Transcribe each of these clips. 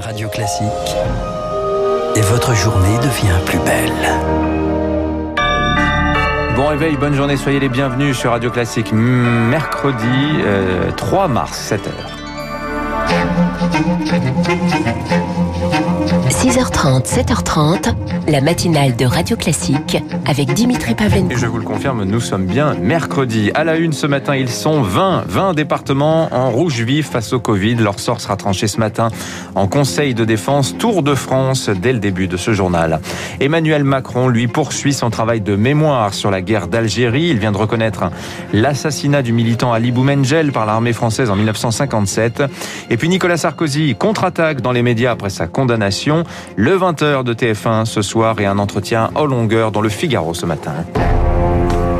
Radio Classique. Et votre journée devient plus belle. Bon réveil, bonne journée, soyez les bienvenus sur Radio Classique. Mercredi 3 mars, 7h. 6h30, 7h30, la matinale de Radio Classique avec Dimitri Pavlenko. Et je vous le confirme, nous sommes bien mercredi. À la une ce matin, ils sont 20, 20 départements en rouge vif face au Covid. Leur sort sera tranché ce matin en Conseil de défense Tour de France dès le début de ce journal. Emmanuel Macron, lui, poursuit son travail de mémoire sur la guerre d'Algérie. Il vient de reconnaître l'assassinat du militant Ali Boumengel par l'armée française en 1957. Et puis Nicolas Sarkozy contre-attaque dans les médias après sa condamnation. Le 20h de TF1 ce soir et un entretien en longueur dans le Figaro ce matin.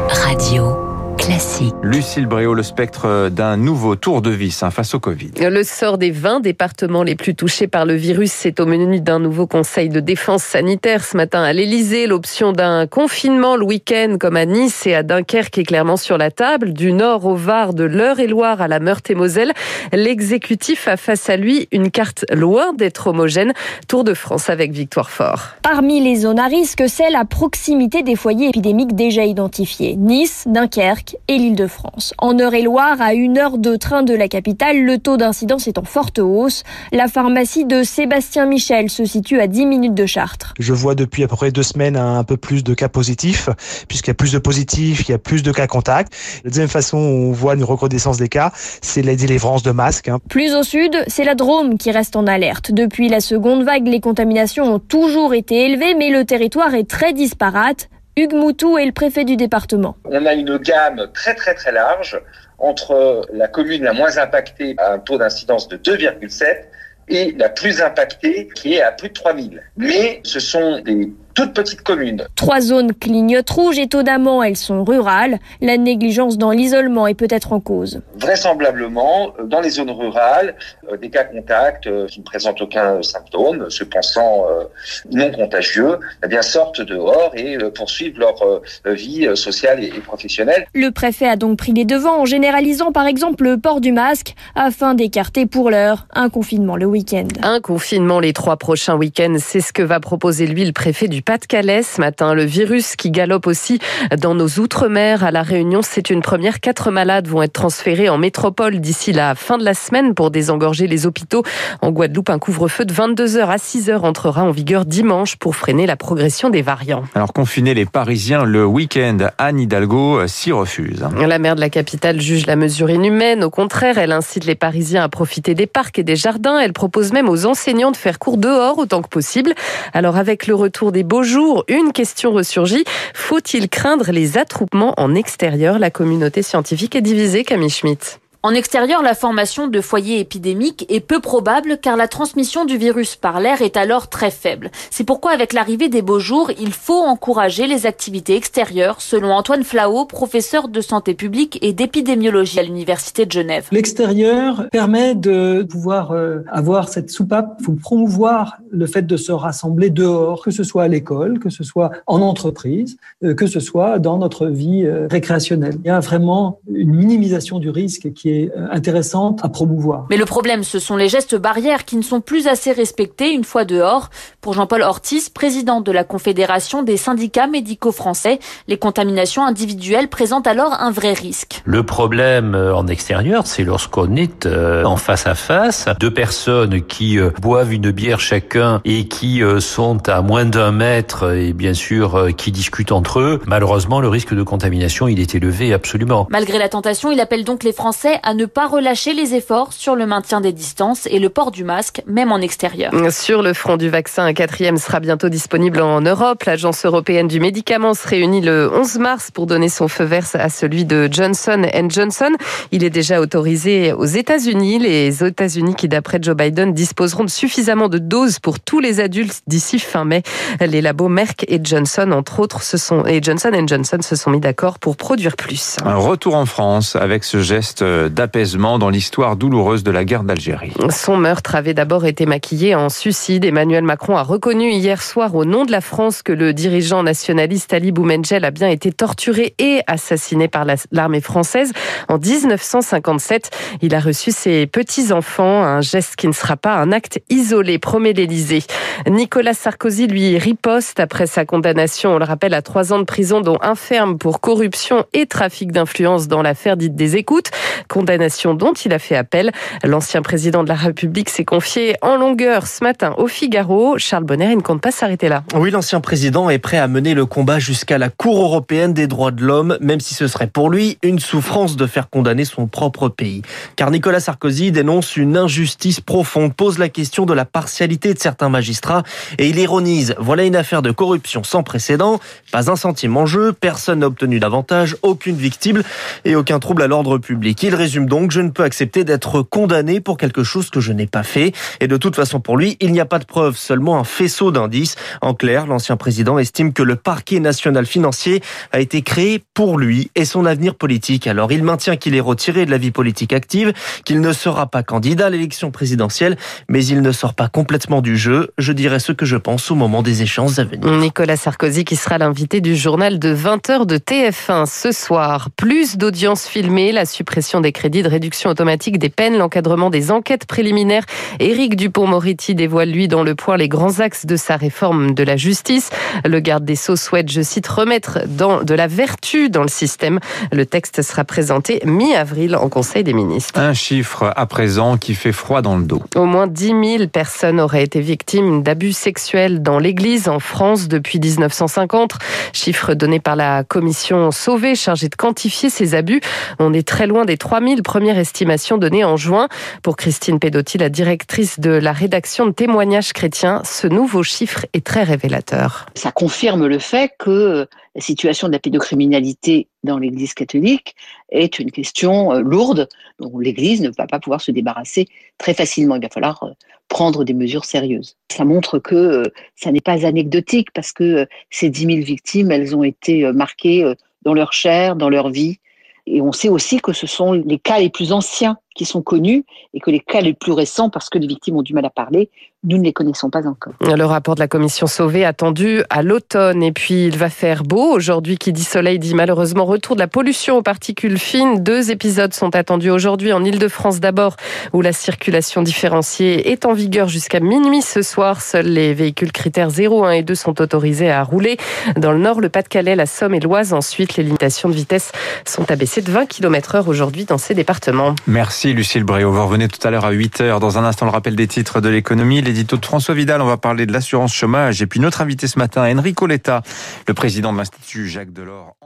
Radio. Classique. Lucille Bréau, le spectre d'un nouveau tour de vis hein, face au Covid. Le sort des 20 départements les plus touchés par le virus, c'est au menu d'un nouveau conseil de défense sanitaire ce matin à l'Elysée. L'option d'un confinement le week-end comme à Nice et à Dunkerque est clairement sur la table. Du nord au Var, de l'Eure-et-Loire à la Meurthe-et-Moselle, l'exécutif a face à lui une carte loin d'être homogène. Tour de France avec Victoire Fort. Parmi les zones à risque, celle à proximité des foyers épidémiques déjà identifiés. Nice, Dunkerque, et l'Île-de-France. En Eure-et-Loire, à une heure de train de la capitale, le taux d'incidence est en forte hausse. La pharmacie de Sébastien Michel se situe à 10 minutes de Chartres. Je vois depuis à peu près deux semaines un peu plus de cas positifs, puisqu'il y a plus de positifs, il y a plus de cas contacts. La deuxième façon où on voit une recrudescence des cas, c'est la délivrance de masques. Hein. Plus au sud, c'est la Drôme qui reste en alerte. Depuis la seconde vague, les contaminations ont toujours été élevées, mais le territoire est très disparate. Hugues Moutou est le préfet du département. On a une gamme très très très large entre la commune la moins impactée à un taux d'incidence de 2,7 et la plus impactée qui est à plus de 3000. Mais ce sont des toutes petites communes. Trois zones clignotent rouge, étonnamment elles sont rurales. La négligence dans l'isolement est peut-être en cause. Vraisemblablement, dans les zones rurales, euh, des cas contacts euh, qui ne présentent aucun symptôme, se pensant euh, non contagieux, eh bien sortent dehors et poursuivent leur vie sociale et professionnelle. Le préfet a donc pris les devants en généralisant par exemple le port du masque afin d'écarter pour l'heure un confinement le week-end. Un confinement les trois prochains week-ends, c'est ce que va proposer lui le préfet du Pas-de-Calais ce matin. Le virus qui galope aussi dans nos outre-mer. À La Réunion, c'est une première. Quatre malades vont être transférés en métropole d'ici la fin de la semaine pour désengorger les hôpitaux. En Guadeloupe, un couvre-feu de 22h à 6h entrera en vigueur dimanche pour freiner la progression des variants. Alors, confiner les Parisiens le week-end, Anne Hidalgo s'y refuse. La maire de la capitale juge la mesure inhumaine. Au contraire, elle incite les Parisiens à profiter des parcs et des jardins. Elle propose même aux enseignants de faire cours dehors autant que possible. Alors, avec le retour des beaux jour, une question ressurgit. Faut-il craindre les attroupements en extérieur? La communauté scientifique est divisée, Camille Schmitt. En extérieur, la formation de foyers épidémiques est peu probable car la transmission du virus par l'air est alors très faible. C'est pourquoi avec l'arrivée des beaux jours, il faut encourager les activités extérieures, selon Antoine Flao, professeur de santé publique et d'épidémiologie à l'Université de Genève. L'extérieur permet de pouvoir euh, avoir cette soupape, il promouvoir le fait de se rassembler dehors, que ce soit à l'école, que ce soit en entreprise, euh, que ce soit dans notre vie euh, récréationnelle. Il y a vraiment une minimisation du risque qui est euh, intéressante à promouvoir. Mais le problème, ce sont les gestes barrières qui ne sont plus assez respectés une fois dehors. Pour Jean-Paul Ortiz, président de la Confédération des syndicats médicaux français, les contaminations individuelles présentent alors un vrai risque. Le problème euh, en extérieur, c'est lorsqu'on est euh, en face à face, deux personnes qui boivent une bière chacun et qui sont à moins d'un mètre et bien sûr qui discutent entre eux. Malheureusement, le risque de contamination, il est élevé absolument. Malgré la tentation, il appelle donc les Français à ne pas relâcher les efforts sur le maintien des distances et le port du masque, même en extérieur. Sur le front du vaccin, un quatrième sera bientôt disponible en Europe. L'Agence européenne du médicament se réunit le 11 mars pour donner son feu vert à celui de Johnson Johnson. Il est déjà autorisé aux États-Unis. Les États-Unis qui, d'après Joe Biden, disposeront de suffisamment de doses pour tous les adultes d'ici fin mai. Les labos Merck et Johnson, entre autres, se sont, et Johnson Johnson se sont mis d'accord pour produire plus. Un retour en France avec ce geste d'apaisement dans l'histoire douloureuse de la guerre d'Algérie. Son meurtre avait d'abord été maquillé en suicide. Emmanuel Macron a reconnu hier soir au nom de la France que le dirigeant nationaliste Ali Boumengel a bien été torturé et assassiné par l'armée française en 1957. Il a reçu ses petits-enfants, un geste qui ne sera pas un acte isolé, promet l'Élysée. Nicolas Sarkozy, lui, riposte après sa condamnation, on le rappelle, à trois ans de prison, dont un ferme pour corruption et trafic d'influence dans l'affaire dite des écoutes. Condamnation dont il a fait appel. L'ancien président de la République s'est confié en longueur ce matin au Figaro. Charles Bonner, il ne compte pas s'arrêter là. Oui, l'ancien président est prêt à mener le combat jusqu'à la Cour européenne des droits de l'homme, même si ce serait pour lui une souffrance de faire condamner son propre pays. Car Nicolas Sarkozy dénonce une injustice profonde, pose la question de la partialité de certains magistrats et il ironise. Voilà une affaire de corruption sans précédent, pas un centime en jeu, personne n'a obtenu d'avantage, aucune victime et aucun trouble à l'ordre public. Il résume donc, je ne peux accepter d'être condamné pour quelque chose que je n'ai pas fait. Et de toute façon, pour lui, il n'y a pas de preuve, seulement un faisceau d'indices. En clair, l'ancien président estime que le parquet national financier a été créé pour lui et son avenir politique. Alors, il maintient qu'il est retiré de la vie politique active, qu'il ne sera pas candidat à l'élection présidentielle, mais il ne sort pas complètement du jeu. Je dirais ce que je pense au moment des échanges à venir. Nicolas Sarkozy qui sera l'invité du journal de 20h de TF1 ce soir. Plus d'audience filmée, la suppression des crédits de réduction automatique des peines, l'encadrement des enquêtes préliminaires. Éric Dupont-Moretti dévoile lui dans le point les grands axes de sa réforme de la justice. Le garde des Sceaux souhaite, je cite, remettre dans de la vertu dans le système. Le texte sera présenté mi-avril en Conseil des ministres. Un chiffre à présent qui fait froid dans le dos. Au moins 10 000 personnes auraient été victimes d'abus sexuels dans l'Église en France depuis 1950. Chiffre donné par la commission Sauvé chargée de quantifier ces abus. On est très loin des 3000 premières estimations données en juin. Pour Christine Pedotti, la directrice de la rédaction de témoignages chrétiens, ce nouveau chiffre est très révélateur. Ça confirme le fait que la situation de la pédocriminalité dans l'Église catholique est une question euh, lourde dont l'Église ne va pas pouvoir se débarrasser très facilement. Il va falloir euh, prendre des mesures sérieuses. Ça montre que euh, ça n'est pas anecdotique parce que ces 10 000 victimes, elles ont été marquées dans leur chair, dans leur vie. Et on sait aussi que ce sont les cas les plus anciens qui sont connus et que les cas les plus récents, parce que les victimes ont du mal à parler, nous ne les connaissons pas encore. Le rapport de la commission Sauvé attendu à l'automne et puis il va faire beau. Aujourd'hui, qui dit soleil dit malheureusement retour de la pollution aux particules fines. Deux épisodes sont attendus aujourd'hui en Ile-de-France d'abord, où la circulation différenciée est en vigueur jusqu'à minuit ce soir. Seuls les véhicules critères 0, 1 et 2 sont autorisés à rouler. Dans le nord, le Pas-de-Calais, la Somme et l'Oise. Ensuite, les limitations de vitesse sont abaissées de 20 km heure aujourd'hui dans ces départements. Merci Lucille Bréau. Vous revenez tout à l'heure à 8 h Dans un instant, le rappel des titres de l'économie l'édito de François Vidal. On va parler de l'assurance chômage. Et puis notre invité ce matin, Enrico Letta, le président de l'Institut Jacques Delors.